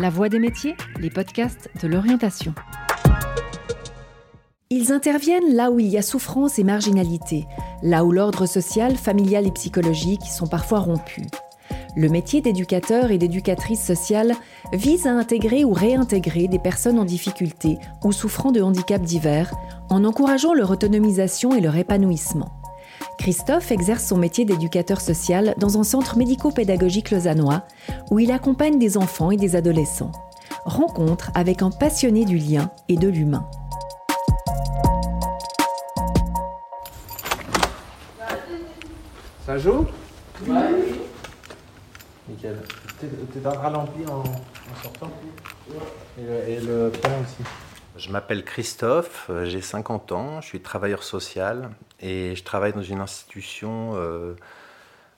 La Voix des métiers, les podcasts de l'orientation. Ils interviennent là où il y a souffrance et marginalité, là où l'ordre social, familial et psychologique sont parfois rompus. Le métier d'éducateur et d'éducatrice sociale vise à intégrer ou réintégrer des personnes en difficulté ou souffrant de handicaps divers en encourageant leur autonomisation et leur épanouissement. Christophe exerce son métier d'éducateur social dans un centre médico-pédagogique lausannois où il accompagne des enfants et des adolescents. Rencontre avec un passionné du lien et de l'humain. Ça joue? Oui. T'es ralenti en, sortant et le, et aussi. Je m'appelle Christophe, euh, j'ai 50 ans, je suis travailleur social et je travaille dans une institution euh,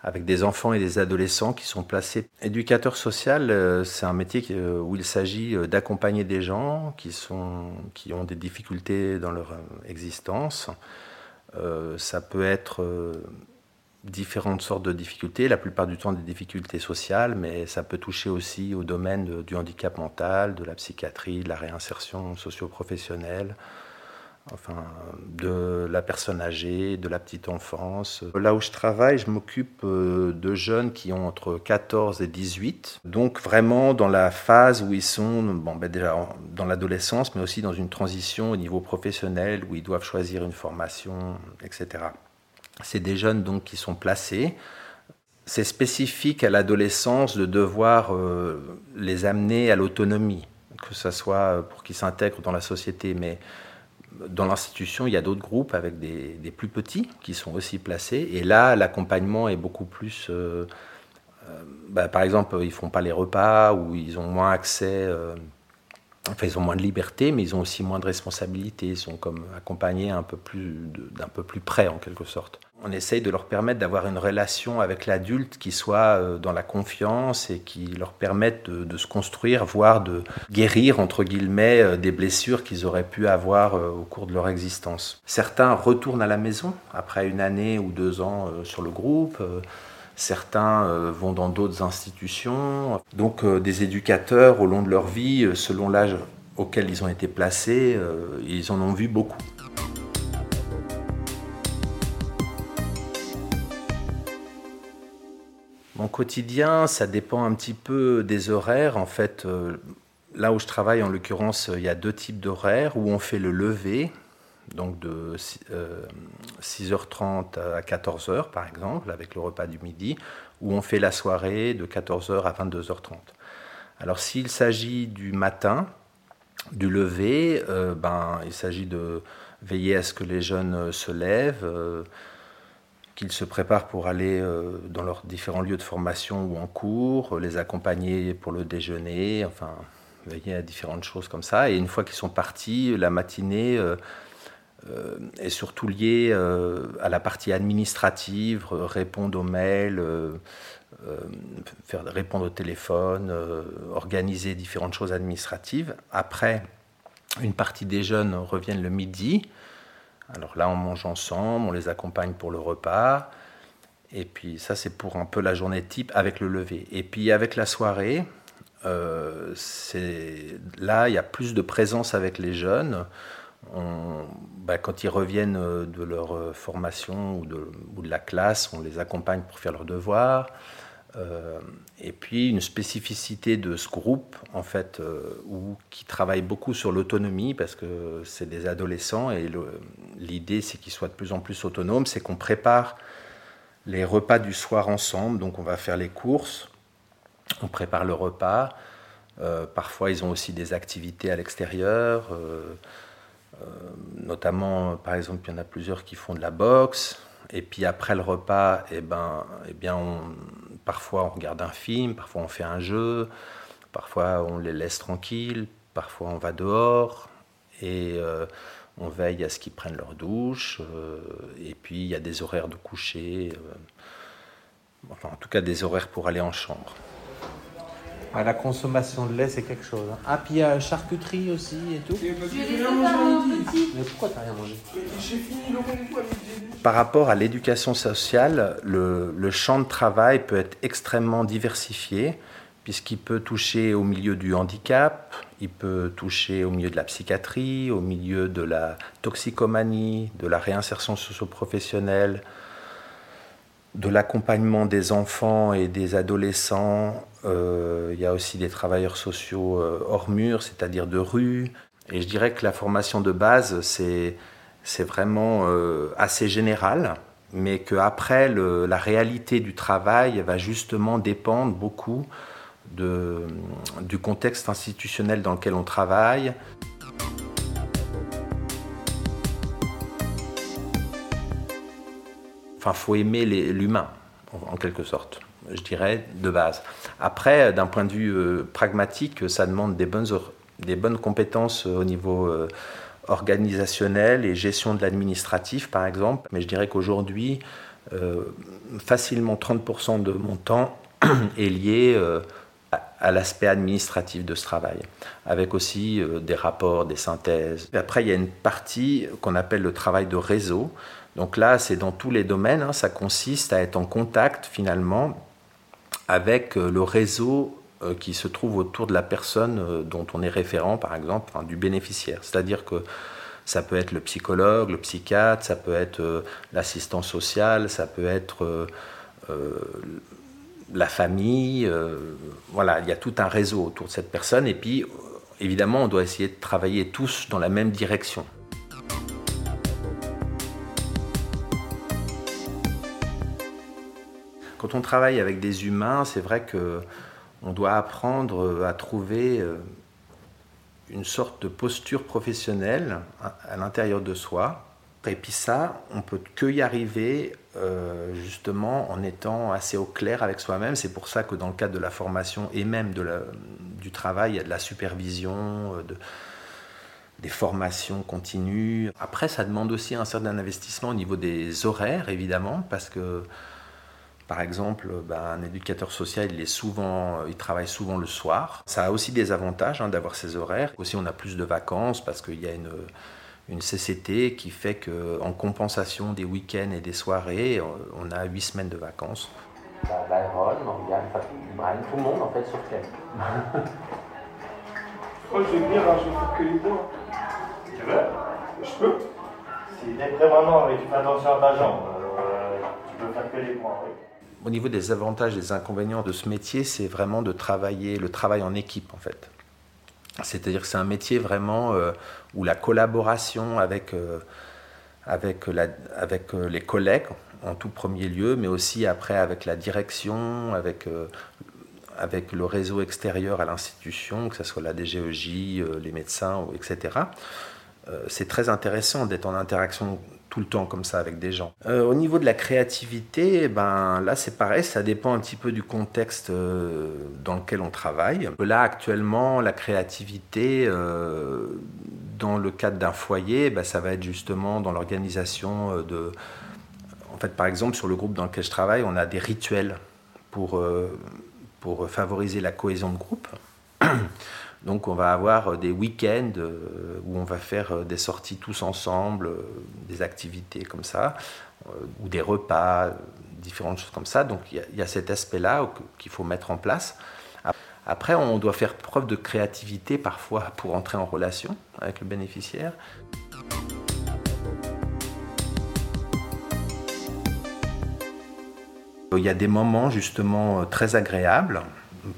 avec des enfants et des adolescents qui sont placés. Éducateur social, euh, c'est un métier où il s'agit d'accompagner des gens qui, sont, qui ont des difficultés dans leur existence. Ça peut être différentes sortes de difficultés, la plupart du temps des difficultés sociales, mais ça peut toucher aussi au domaine du handicap mental, de la psychiatrie, de la réinsertion socio-professionnelle, enfin de la personne âgée, de la petite enfance. Là où je travaille, je m'occupe euh, de jeunes qui ont entre 14 et 18, donc vraiment dans la phase où ils sont, ben déjà dans l'adolescence, mais aussi dans une transition au niveau professionnel où ils doivent choisir une formation, etc. C'est des jeunes donc qui sont placés. C'est spécifique à l'adolescence de devoir euh, les amener à l'autonomie, que ce soit pour qu'ils s'intègrent dans la société. Mais dans l'institution, il y a d'autres groupes avec des, plus petits qui sont aussi placés. Et là, l'accompagnement est beaucoup plus. euh, euh, bah, par exemple, ils font pas les repas ou ils ont moins accès. euh, Enfin, ils ont moins de liberté, mais ils ont aussi moins de responsabilités. Ils sont comme accompagnés un peu plus d'un peu plus près, en quelque sorte. On essaye de leur permettre d'avoir une relation avec l'adulte qui soit euh, dans la confiance et qui leur permette de, se construire, voire de guérir, entre guillemets, euh, des blessures qu'ils auraient pu avoir euh, au cours de leur existence. Certains retournent à la maison après une année ou deux ans sur le groupe. Certains vont dans d'autres institutions. Donc des éducateurs au long de leur vie, selon l'âge auquel ils ont été placés, ils en ont vu beaucoup. Mon quotidien, ça dépend un petit peu des horaires. En fait, euh, là où je travaille, en l'occurrence, il y a deux types d'horaires où on fait le lever, donc de si- euh, 6h30 à 14h par exemple, avec le repas du midi, où on fait la soirée de 14h à 22h30. Alors s'il s'agit du matin, du lever, euh, ben, il s'agit de veiller à ce que les jeunes se lèvent, qu'ils se préparent pour aller euh, dans leurs différents lieux de formation ou en cours, euh, les accompagner pour le déjeuner, enfin veiller à différentes choses comme ça. Et une fois qu'ils sont partis, la matinée euh, est surtout liée à la partie administrative, répondre aux mails, faire répondre au téléphone, organiser différentes choses administratives. Après, une partie des jeunes reviennent le midi. Alors là, on mange ensemble, on les accompagne pour le repas. Et puis ça, c'est pour un peu la journée type avec le lever. Et puis avec la soirée, euh, là, il y a plus de présence avec les jeunes. Bah, quand ils reviennent euh, de leur euh, formation ou de, ou de la classe, on les accompagne pour faire leurs devoirs. Euh, et puis une spécificité de ce groupe, en fait, euh, où, qui travaille beaucoup sur l'autonomie, parce que c'est des adolescents, et l'idée c'est qu'ils soient de plus en plus autonomes, c'est qu'on prépare les repas du soir ensemble, donc on va faire les courses, on prépare le repas, Euh, parfois ils ont aussi des activités à l'extérieur, notamment, par exemple, il y en a plusieurs qui font de la boxe, et puis après le repas, eh ben, eh bien, on, parfois on regarde un film, parfois on fait un jeu, parfois on les laisse tranquilles, parfois on va dehors et euh, on veille à ce qu'ils prennent leur douche. euh, et puis il y a des horaires de coucher, euh, enfin en tout cas des horaires pour aller en chambre. Ouais, la consommation de lait, c'est quelque chose. hein. Ah, puis il y a charcuterie aussi et tout. Mais pourquoi t'as rien mangé? Par rapport à l'éducation sociale, le, le champ de travail peut être extrêmement diversifié, puisqu'il peut toucher au milieu du handicap, il peut toucher au milieu de la psychiatrie, au milieu de la toxicomanie, de la réinsertion socio-professionnelle, de l'accompagnement des enfants et des adolescents. Euh, il y a aussi des travailleurs sociaux euh, hors mur, c'est-à-dire de rue. Et je dirais que la formation de base, c'est, vraiment euh, assez général, mais qu'après, la réalité du travail va justement dépendre beaucoup de, du contexte institutionnel dans lequel on travaille. Enfin, faut aimer l'humain, en, quelque sorte, je dirais, de base. Après, d'un point de vue euh, pragmatique, ça demande des bonnes, compétences au niveau euh, organisationnel et gestion de l'administratif, par exemple. Mais je dirais qu'aujourd'hui, euh, facilement 30% de mon temps est lié à l'aspect administratif de ce travail, avec aussi euh, des rapports, des synthèses. après, il y a une partie qu'on appelle le travail de réseau. Donc là, c'est dans tous les domaines, hein. ça consiste à être en contact finalement avec euh, le réseau euh, qui se trouve autour de la personne dont on est référent, par exemple, du bénéficiaire. C'est-à-dire que ça peut être le psychologue, le psychiatre, ça peut être l'assistant social, ça peut être la famille, euh, voilà, il y a tout un réseau autour de cette personne et puis évidemment on doit essayer de travailler tous dans la même direction. Quand on travaille avec des humains, c'est vrai que on doit apprendre à trouver euh, une sorte de posture professionnelle à l'intérieur de soi. Et puis ça, on peut que y arriver euh, justement en étant assez au clair avec soi-même. C'est pour ça que dans le cadre de la formation et même de du travail, il y a de la supervision, euh, de, des formations continues. Après, ça demande aussi un certain investissement au niveau des horaires, évidemment, parce que, par exemple, ben, un éducateur social, il, est souvent, il travaille souvent le soir. Ça a aussi des avantages hein, d'avoir ces horaires. Aussi, on a plus de vacances parce qu'il y a une une CCT qui fait qu'en compensation des week-ends et des soirées, on a huit semaines de vacances. Byron, Morgane, Brian, tout le monde en fait, sauf Clem. je vais venir, hein, je vais faire que les points. Tu veux? Je peux? Si t'es prêt maintenant, mais tu fais attention à ta jambe, euh, tu peux faire que les points, oui. Au niveau des avantages et des inconvénients de ce métier, c'est vraiment de travailler, le travail en équipe en fait. C'est-à-dire que c'est un métier vraiment euh, où la collaboration avec, euh, avec, euh, les collègues en tout premier lieu, mais aussi après avec la direction, avec, avec le réseau extérieur à l'institution, que ce soit la DGEJ, les médecins, etc. c'est très intéressant d'être en interaction tout le temps comme ça avec des gens. Euh, au niveau de la créativité, ben là c'est pareil, ça dépend un petit peu du contexte euh, dans lequel on travaille. Là actuellement, la créativité euh, dans le cadre d'un foyer, ben, ça va être justement dans l'organisation de. En fait, par exemple, sur le groupe dans lequel je travaille, on a des rituels pour, pour favoriser la cohésion de groupe. Donc on va avoir euh, des week-ends euh, où on va faire euh, des sorties tous ensemble, des activités comme ça, ou des repas, différentes choses comme ça. Donc il y, a cet aspect-là qu'il faut mettre en place. Après, on doit faire preuve de créativité parfois pour entrer en relation avec le bénéficiaire. Il y a des moments justement très agréables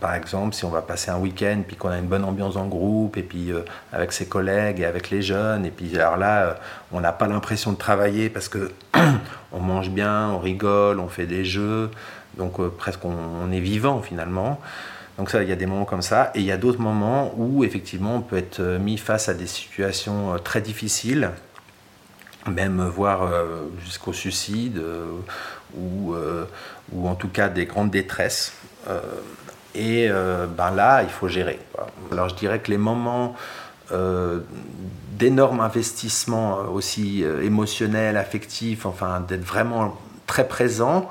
par exemple, si on va passer un week-end, puis qu'on a une bonne ambiance en groupe, et puis euh, avec ses collègues et avec les jeunes, et puis alors là, euh, on n'a pas l'impression de travailler parce que on mange bien, on rigole, on fait des jeux, donc euh, presque on, est vivant finalement. Donc ça, il y a des moments comme ça, et il y a d'autres moments où effectivement on peut être mis face à des situations très difficiles, même voire jusqu'au suicide, ou, ou en tout cas des grandes détresses. Et euh, ben là, il faut gérer. Alors je dirais que les moments euh, d'énormes investissements euh, aussi émotionnels, affectifs, enfin d'être vraiment très présent,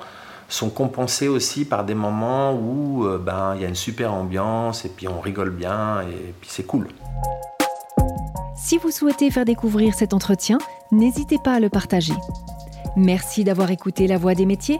sont compensés aussi par des moments où ben il y a une super ambiance et puis on rigole bien et puis c'est cool. Si vous souhaitez faire découvrir cet entretien, n'hésitez pas à le partager. Merci d'avoir écouté La Voix des métiers